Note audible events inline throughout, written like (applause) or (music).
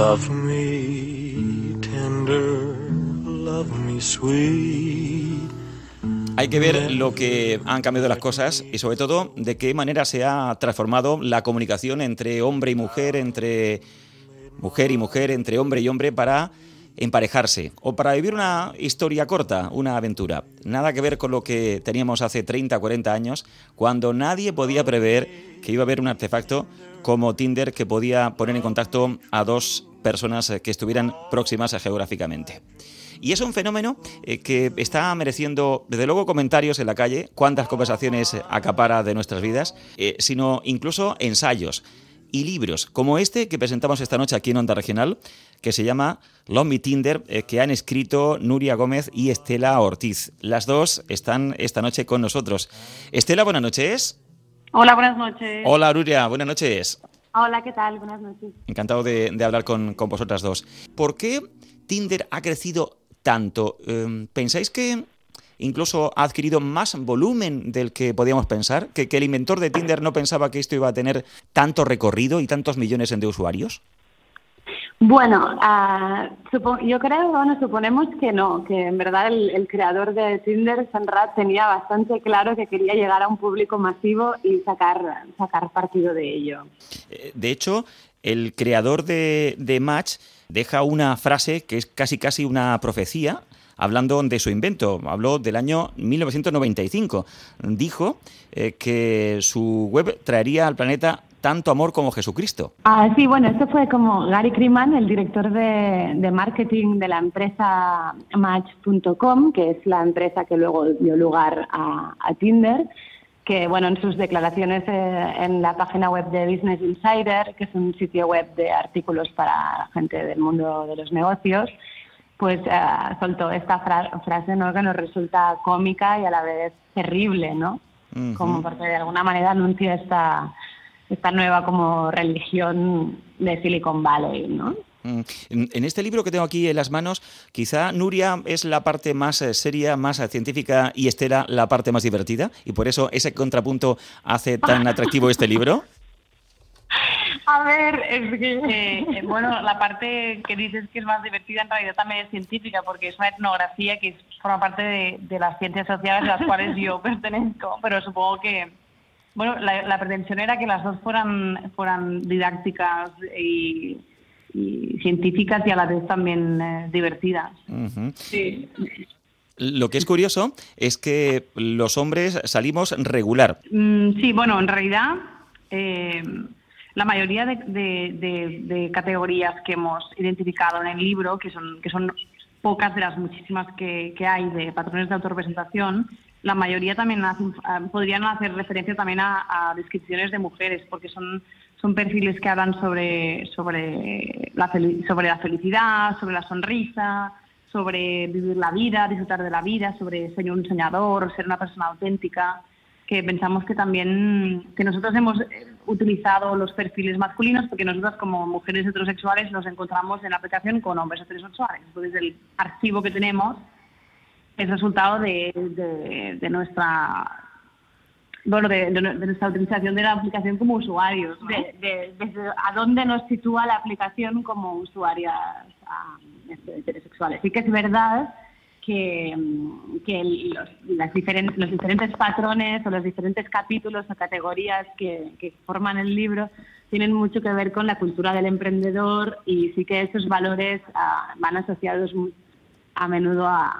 Love me tender, love me sweet. Hay que ver lo que han cambiado las cosas y sobre todo de qué manera se ha transformado la comunicación entre hombre y mujer, entre mujer y mujer, entre hombre y hombre para emparejarse o para vivir una historia corta, una aventura. Nada que ver con lo que teníamos hace 30, 40 años, cuando nadie podía prever que iba a haber un artefacto como Tinder que podía poner en contacto a dos personas que estuvieran próximas geográficamente. Y es un fenómeno eh, que está mereciendo, desde luego, comentarios en la calle, cuántas conversaciones acapara de nuestras vidas, eh, sino incluso ensayos y libros como este que presentamos esta noche aquí en Onda Regional, que se llama Love Me Tinder, eh, que han escrito Nuria Gómez y Estela Ortiz. Las dos están esta noche con nosotros. Estela, buenas noches. Hola, buenas noches. Hola, Nuria, buenas noches. Hola, ¿qué tal? Buenas noches. Encantado de, de hablar con, con, vosotras dos. ¿Por qué Tinder ha crecido tanto? Eh, ¿Pensáis que incluso ha adquirido más volumen del que podíamos pensar? ¿Que, ¿Que, el inventor de Tinder no pensaba que esto iba a tener tanto recorrido y tantos millones de usuarios? Bueno, uh, yo creo, bueno, suponemos que no, que en verdad el, creador de Tinder, Sanrat, tenía bastante claro que quería llegar a un público masivo y sacar, sacar partido de ello. Eh, de hecho, el creador de, de Match deja una frase que es casi casi una profecía hablando de su invento. Habló del año 1995. Dijo eh, que su web traería al planeta tanto amor como Jesucristo. Ah, sí, bueno, esto fue como Gary Kriman, el director de, de marketing de la empresa Match.com, que es la empresa que luego dio lugar a, a Tinder que bueno, en sus declaraciones eh, en la página web de Business Insider, que es un sitio web de artículos para gente del mundo de los negocios, pues eh, soltó esta fra frase ¿no? que nos resulta cómica y a la vez terrible, ¿no? Uh -huh. Como porque de alguna manera anuncia esta, esta nueva como religión de Silicon Valley, ¿no? Mm. En este libro que tengo aquí en las manos, quizá Nuria es la parte más eh, seria, más eh, científica y Estela la parte más divertida, y por eso ese contrapunto hace tan atractivo este libro. (laughs) A ver, es que, eh, bueno, la parte que dices que es más divertida en realidad también es científica, porque es una etnografía que forma parte de, de las ciencias sociales a las cuales yo (laughs) pertenezco, pero supongo que, bueno, la, la pretensión era que las dos fueran, fueran didácticas y y científicas y a la vez también eh, divertidas. Uh -huh. sí. Lo que es curioso es que los hombres salimos regular. Mm, sí, bueno, en realidad eh, la mayoría de, de, de, de, categorías que hemos identificado en el libro, que son, que son pocas de las muchísimas que, que hay de patrones de autorrepresentación, la mayoría también hacen, podrían hacer referencia también a, a descripciones de mujeres, porque son son perfiles que hablan sobre, sobre, la, sobre la felicidad, sobre la sonrisa, sobre vivir la vida, disfrutar de la vida, sobre ser un soñador, ser una persona auténtica, que pensamos que también que nosotros hemos utilizado los perfiles masculinos porque nosotras como mujeres heterosexuales nos encontramos en la aplicación con hombres heterosexuales. Entonces el archivo que tenemos es resultado de, de, de nuestra bueno, de, de, nuestra utilización de la aplicación como usuarios. ¿no? De, desde a dónde nos sitúa la aplicación como usuarias um, heterosexuales. Sí que es verdad que, que los, las diferentes, los diferentes patrones o los diferentes capítulos o categorías que, que forman el libro tienen mucho que ver con la cultura del emprendedor y sí que esos valores uh, van asociados a menudo a,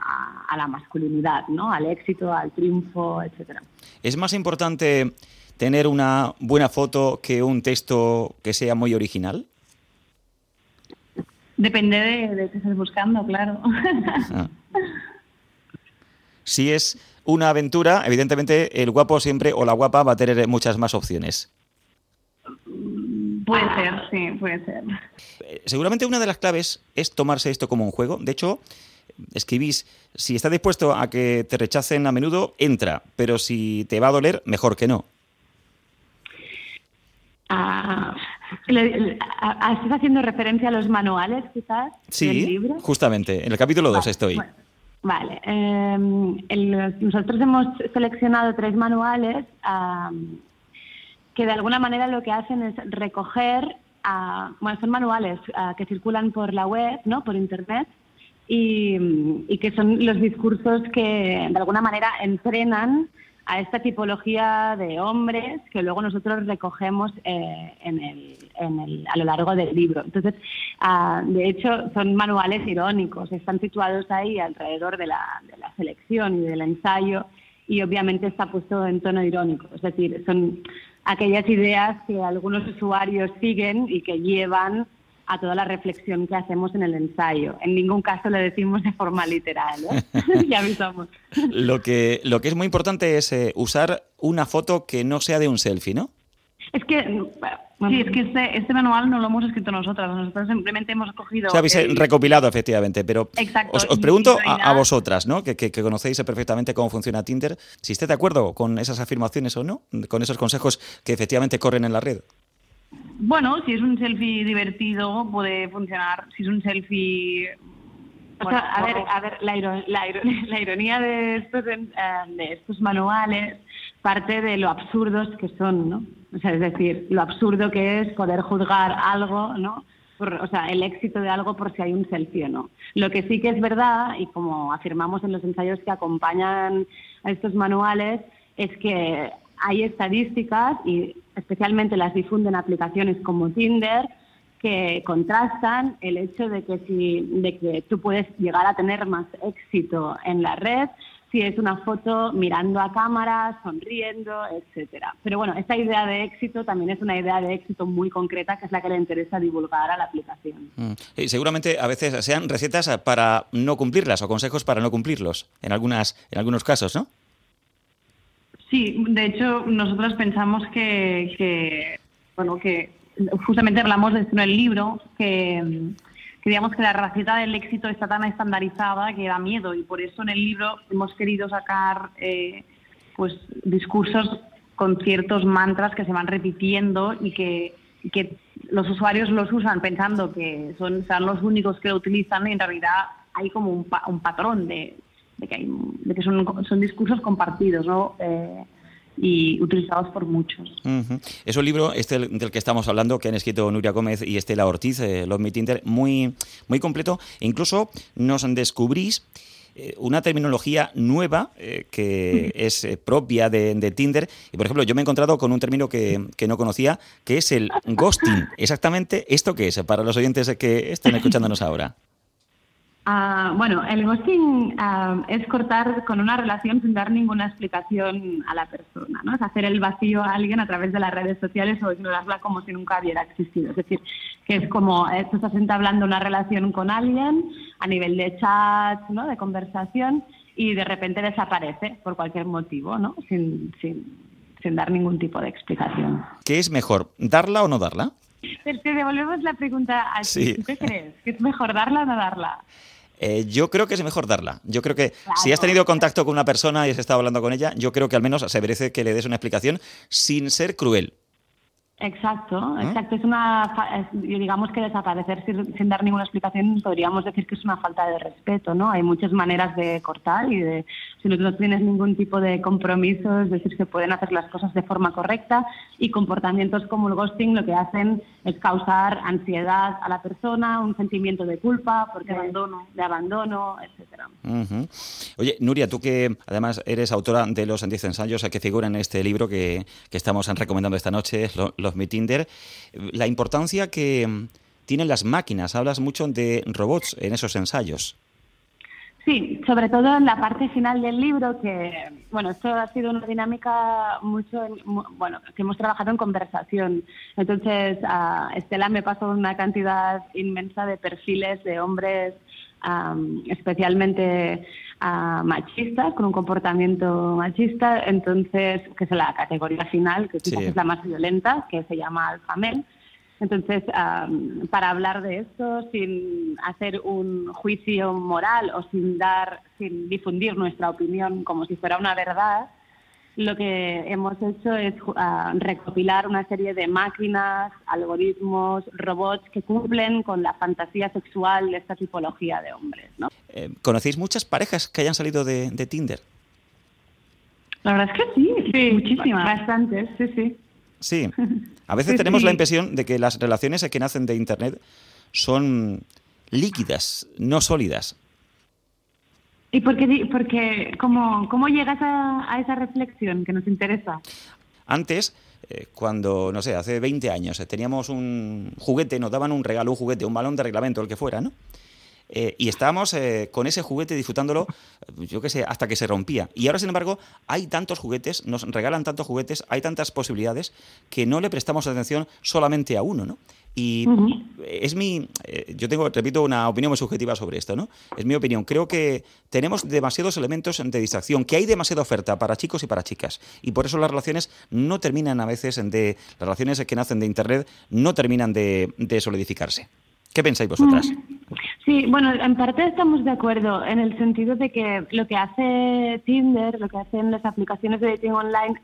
a, la masculinidad, ¿no? al éxito, al triunfo, etcétera. ¿Es más importante tener una buena foto que un texto que sea muy original? Depende de, de qué estés buscando, claro. (laughs) Ah. Si es una aventura, evidentemente el guapo siempre o la guapa va a tener muchas más opciones. Puede ser, sí, puede ser. Eh, seguramente una de las claves es tomarse esto como un juego. De hecho, escribís, si está dispuesto a que te rechacen a menudo, entra, pero si te va a doler, mejor que no. Ah, ¿Estás haciendo referencia a los manuales, quizás? Sí, del libro? justamente, en el capítulo 2 vale, estoy. Bueno, vale, eh, el, nosotros hemos seleccionado tres manuales um, que de alguna manera lo que hacen es recoger bueno, son manuales que circulan por la web, ¿no? Por internet y, y que son los discursos que de alguna manera entrenan a esta tipología de hombres que luego nosotros recogemos eh, en el, en el, a lo largo del libro. Entonces, ah, de hecho, son manuales irónicos, están situados ahí alrededor de la, de la selección y del ensayo y obviamente está puesto en tono irónico, es decir, son aquellas ideas que algunos usuarios siguen y que llevan a toda la reflexión que hacemos en el ensayo. En ningún caso le decimos de forma literal, ¿eh? (laughs) ya avisamos. Lo que, lo que es muy importante es eh, usar una foto que no sea de un selfie, ¿no? Es que, sí, es que este, este manual no lo hemos escrito nosotras, nosotros simplemente hemos cogido... O sea, habéis el- recopilado, efectivamente, pero Exacto, os, pregunto a, vosotras, ¿no? Que, que- que conocéis perfectamente cómo funciona Tinder, si estáis de acuerdo con esas afirmaciones o no, con esos consejos que efectivamente corren en la red. Bueno, si es un selfie divertido puede funcionar, si es un selfie... A ver, a ver, la, iro- la (laughs) la ironía de estos, eh, de estos manuales parte de lo absurdos que son, ¿no? O sea, es decir, lo absurdo que es poder juzgar algo, ¿no? Por- o sea, el éxito de algo por si hay un selfie o no. Lo que sí que es verdad, y como afirmamos en los ensayos que acompañan a estos manuales, es que hay estadísticas, y especialmente las difunden aplicaciones como Tinder, que contrastan el hecho de que si de que tú puedes llegar a tener más éxito en la red si es una foto mirando a cámara, sonriendo, etcétera. Pero bueno, esta idea de éxito también es una idea de éxito muy concreta que es la que le interesa divulgar a la aplicación. Mm. Y seguramente a veces sean recetas para no cumplirlas o consejos para no cumplirlos, en, algunas, en algunos casos, ¿no? Sí, de hecho, nosotros pensamos que, que, bueno, que justamente hablamos de esto en el libro, que, digamos que la receta del éxito está tan estandarizada que da miedo y por eso en el libro hemos querido sacar eh, pues discursos con ciertos mantras que se van repitiendo y que, que los usuarios los usan pensando que son, son los únicos que lo utilizan y en realidad hay como un, pa- un patrón de, de que, hay, de que son, son discursos compartidos ¿no? Eh, y utilizados por muchos. Ujú. Es un libro, este del que estamos hablando, que han escrito Nuria Gómez y Estela Ortiz, eh, Love Me Tinder, muy, muy completo. E incluso nos descubrís eh, una terminología nueva eh, que es eh, propia de, de Tinder. Y, por ejemplo, yo me he encontrado con un término que, que no conocía, que es el ghosting. (laughs) Exactamente, ¿esto qué es? Para los oyentes que estén escuchándonos ahora. Ah, bueno, el ghosting ah, es cortar con una relación sin dar ninguna explicación a la persona, ¿no? Es hacer el vacío a alguien a través de las redes sociales o ignorarla como si nunca hubiera existido. Es decir, que es como eh, estás entablando una relación con alguien a nivel de chat, ¿no? De conversación y de repente desaparece por cualquier motivo, ¿no? Sin, sin, sin dar ningún tipo de explicación. ¿Qué es mejor, darla o no darla? Pero te devolvemos la pregunta a ti. Sí. ¿Tú qué crees? ¿Que es mejor darla o no darla? Eh, yo creo que es mejor darla. Yo creo que Claro. si has tenido contacto con una persona y has estado hablando con ella, yo creo que al menos se merece que le des una explicación sin ser cruel. Exacto, ¿Ah? exacto. Es una, digamos que desaparecer sin, sin dar ninguna explicación podríamos decir que es una falta de respeto, ¿no? Hay muchas maneras de cortar y de, si no, no tienes ningún tipo de compromiso, es decir, se pueden hacer las cosas de forma correcta y comportamientos como el ghosting lo que hacen es causar ansiedad a la persona, un sentimiento de culpa, porque De abandono. de abandono, etcétera. Oye, Nuria, tú que además eres autora de los 10 ensayos que figuran en este libro que, que estamos recomendando esta noche, Lo- Los Mi Tinder, la importancia que mm, tienen las máquinas, hablas mucho de robots en esos ensayos. Sí, sobre todo en la parte final del libro, que, bueno, esto ha sido una dinámica mucho, en- mu- bueno, que hemos trabajado en conversación. Entonces, a Estela me pasó una cantidad inmensa de perfiles de hombres am, especialmente ah, machistas, con un comportamiento machista, entonces, que es la categoría final, que quizás Sí. es la más violenta, que se llama alfa male. Entonces, am, para hablar de esto sin hacer un juicio moral o sin dar, sin difundir nuestra opinión como si fuera una verdad, lo que hemos hecho es ah, recopilar una serie de máquinas, algoritmos, robots que cumplen con la fantasía sexual de esta tipología de hombres, ¿no? Eh, ¿Conocéis muchas parejas que hayan salido de, de Tinder? La verdad es que sí, muchísimas. Bastantes, sí, sí. Sí. (laughs) A veces tenemos la impresión de que las relaciones que nacen de Internet son líquidas, no sólidas. ¿Y por qué, porque, cómo, cómo llegas a, esa reflexión que nos interesa? Antes, eh, cuando, no sé, hace 20 años, eh, teníamos un juguete, nos daban un regalo, un juguete, un balón de reglamento, el que fuera, ¿no? Eh, y estábamos con ese juguete disfrutándolo, yo qué sé, hasta que se rompía. Y ahora, sin embargo, hay tantos juguetes, nos regalan tantos juguetes, hay tantas posibilidades que no le prestamos atención solamente a uno, ¿no? Y es mi, eh, yo tengo, repito, una opinión muy subjetiva sobre esto, ¿no? Es mi opinión. Creo que tenemos demasiados elementos de distracción, que hay demasiada oferta para chicos y para chicas. Y por eso las relaciones no terminan a veces de, las relaciones que nacen de Internet no terminan de, de solidificarse. ¿Qué pensáis vosotras? Sí, bueno, en parte estamos de acuerdo en el sentido de que lo que hace Tinder, lo que hacen las aplicaciones de dating online